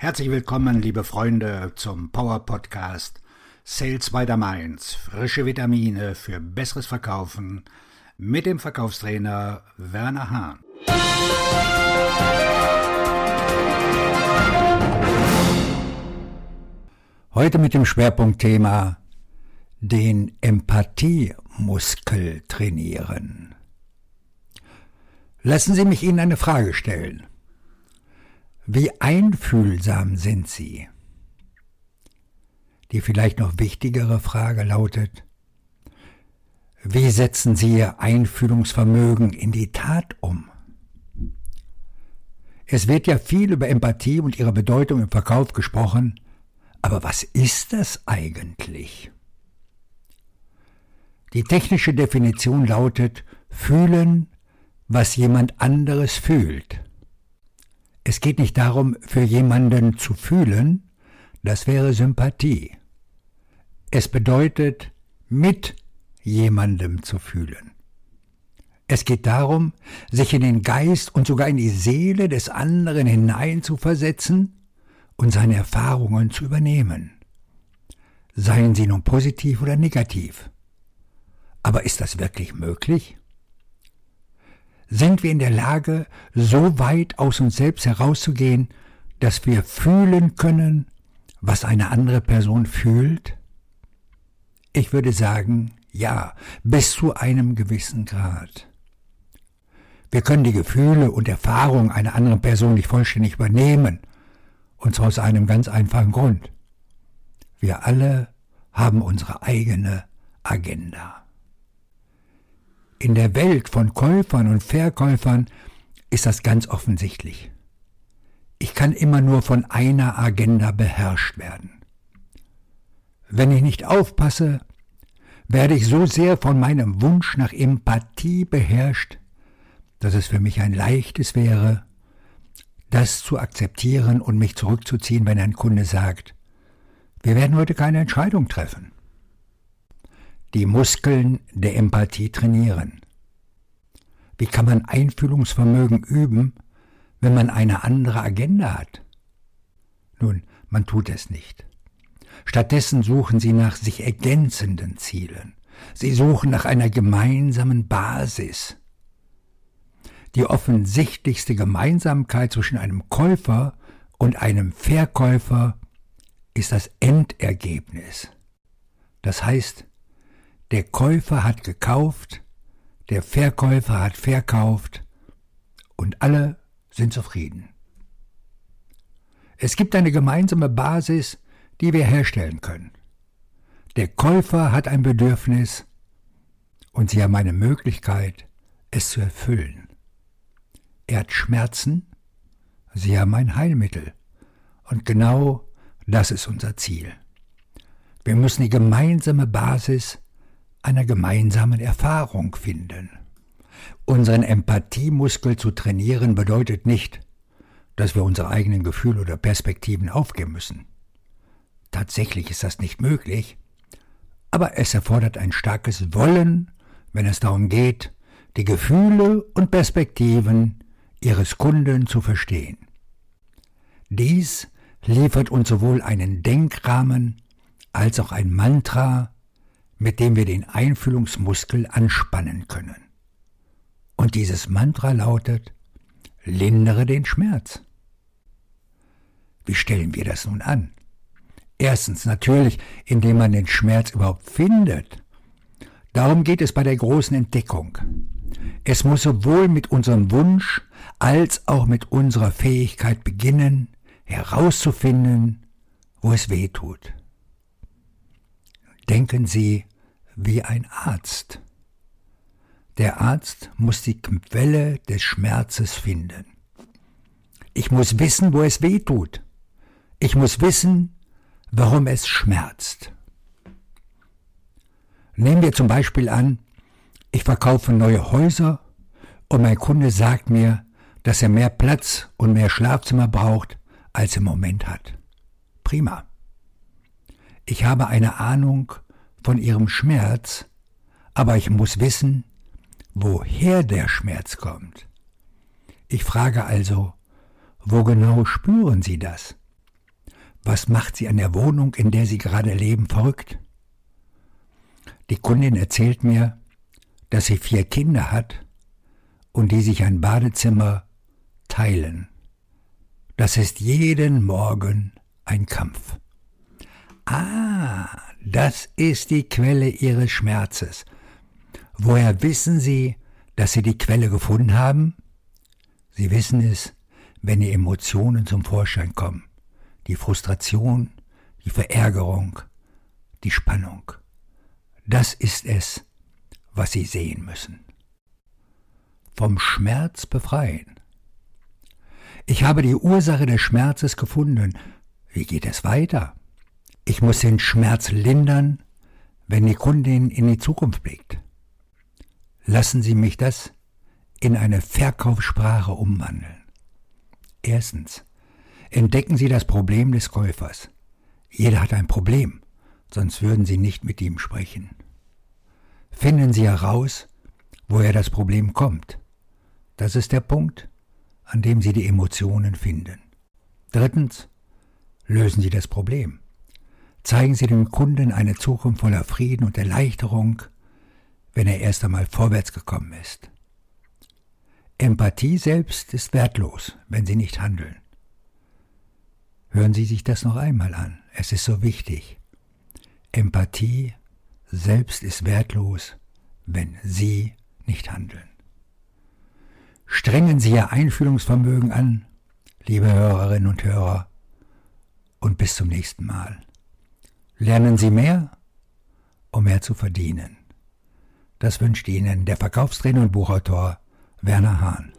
Herzlich willkommen, liebe Freunde, zum Power Podcast Sales by the Mainz. Frische Vitamine für besseres Verkaufen mit dem Verkaufstrainer Werner Hahn. Heute mit dem Schwerpunktthema den Empathiemuskel trainieren. Lassen Sie mich Ihnen eine Frage stellen. Wie einfühlsam sind Sie? Die vielleicht noch wichtigere Frage lautet, wie setzen Sie Ihr Einfühlungsvermögen in die Tat um? Es wird ja viel über Empathie und ihre Bedeutung im Verkauf gesprochen, aber was ist das eigentlich? Die technische Definition lautet fühlen, was jemand anderes fühlt. Es geht nicht darum, für jemanden zu fühlen, das wäre Sympathie. Es bedeutet, mit jemandem zu fühlen. Es geht darum, sich in den Geist und sogar in die Seele des anderen hineinzuversetzen und seine Erfahrungen zu übernehmen. Seien sie nun positiv oder negativ. Aber ist das wirklich möglich? Sind wir in der Lage, so weit aus uns selbst herauszugehen, dass wir fühlen können, was eine andere Person fühlt? Ich würde sagen, ja, bis zu einem gewissen Grad. Wir können die Gefühle und Erfahrungen einer anderen Person nicht vollständig übernehmen, und zwar aus einem ganz einfachen Grund. Wir alle haben unsere eigene Agenda. In der Welt von Käufern und Verkäufern ist das ganz offensichtlich. Ich kann immer nur von einer Agenda beherrscht werden. Wenn ich nicht aufpasse, werde ich so sehr von meinem Wunsch nach Empathie beherrscht, dass es für mich ein leichtes wäre, das zu akzeptieren und mich zurückzuziehen, wenn ein Kunde sagt, wir werden heute keine Entscheidung treffen die Muskeln der Empathie trainieren. Wie kann man Einfühlungsvermögen üben, wenn man eine andere Agenda hat? Nun, man tut es nicht. Stattdessen suchen sie nach sich ergänzenden Zielen. Sie suchen nach einer gemeinsamen Basis. Die offensichtlichste Gemeinsamkeit zwischen einem Käufer und einem Verkäufer ist das Endergebnis. Das heißt, der Käufer hat gekauft, der Verkäufer hat verkauft und alle sind zufrieden. Es gibt eine gemeinsame Basis, die wir herstellen können. Der Käufer hat ein Bedürfnis und Sie haben eine Möglichkeit, es zu erfüllen. Er hat Schmerzen, Sie haben ein Heilmittel. Und genau das ist unser Ziel. Wir müssen die gemeinsame Basis einer gemeinsamen Erfahrung finden. Unseren Empathiemuskel zu trainieren bedeutet nicht, dass wir unsere eigenen Gefühle oder Perspektiven aufgeben müssen. Tatsächlich ist das nicht möglich, aber es erfordert ein starkes Wollen, wenn es darum geht, die Gefühle und Perspektiven ihres Kunden zu verstehen. Dies liefert uns sowohl einen Denkrahmen als auch ein Mantra, mit dem wir den Einfühlungsmuskel anspannen können. Und dieses Mantra lautet, lindere den Schmerz. Wie stellen wir das nun an? Erstens natürlich, indem man den Schmerz überhaupt findet. Darum geht es bei der großen Entdeckung. Es muss sowohl mit unserem Wunsch als auch mit unserer Fähigkeit beginnen, herauszufinden, wo es weh tut. Denken Sie wie ein Arzt. Der Arzt muss die Quelle des Schmerzes finden. Ich muss wissen, wo es weh tut. Ich muss wissen, warum es schmerzt. Nehmen wir zum Beispiel an, ich verkaufe neue Häuser und mein Kunde sagt mir, dass er mehr Platz und mehr Schlafzimmer braucht, als er im Moment hat. Prima. Ich habe eine Ahnung von ihrem Schmerz, aber ich muss wissen, woher der Schmerz kommt. Ich frage also, wo genau spüren Sie das? Was macht Sie an der Wohnung, in der Sie gerade leben, verrückt? Die Kundin erzählt mir, dass sie vier Kinder hat und die sich ein Badezimmer teilen. Das ist jeden Morgen ein Kampf. Ah, das ist die Quelle ihres Schmerzes. Woher wissen Sie, dass Sie die Quelle gefunden haben? Sie wissen es, wenn die Emotionen zum Vorschein kommen. Die Frustration, die Verärgerung, die Spannung. Das ist es, was Sie sehen müssen. Vom Schmerz befreien. Ich habe die Ursache des Schmerzes gefunden. Wie geht es weiter? Ich muss den Schmerz lindern, wenn die Kundin in die Zukunft blickt. Lassen Sie mich das in eine Verkaufssprache umwandeln. Erstens. Entdecken Sie das Problem des Käufers. Jeder hat ein Problem, sonst würden Sie nicht mit ihm sprechen. Finden Sie heraus, woher das Problem kommt. Das ist der Punkt, an dem Sie die Emotionen finden. Drittens. Lösen Sie das Problem. Zeigen Sie dem Kunden eine Zukunft voller Frieden und Erleichterung, wenn er erst einmal vorwärts gekommen ist. Empathie selbst ist wertlos, wenn Sie nicht handeln. Hören Sie sich das noch einmal an, es ist so wichtig. Empathie selbst ist wertlos, wenn Sie nicht handeln. Strengen Sie Ihr Einfühlungsvermögen an, liebe Hörerinnen und Hörer, und bis zum nächsten Mal. Lernen Sie mehr, um mehr zu verdienen. Das wünscht Ihnen der Verkaufstrainer und Buchautor Werner Hahn.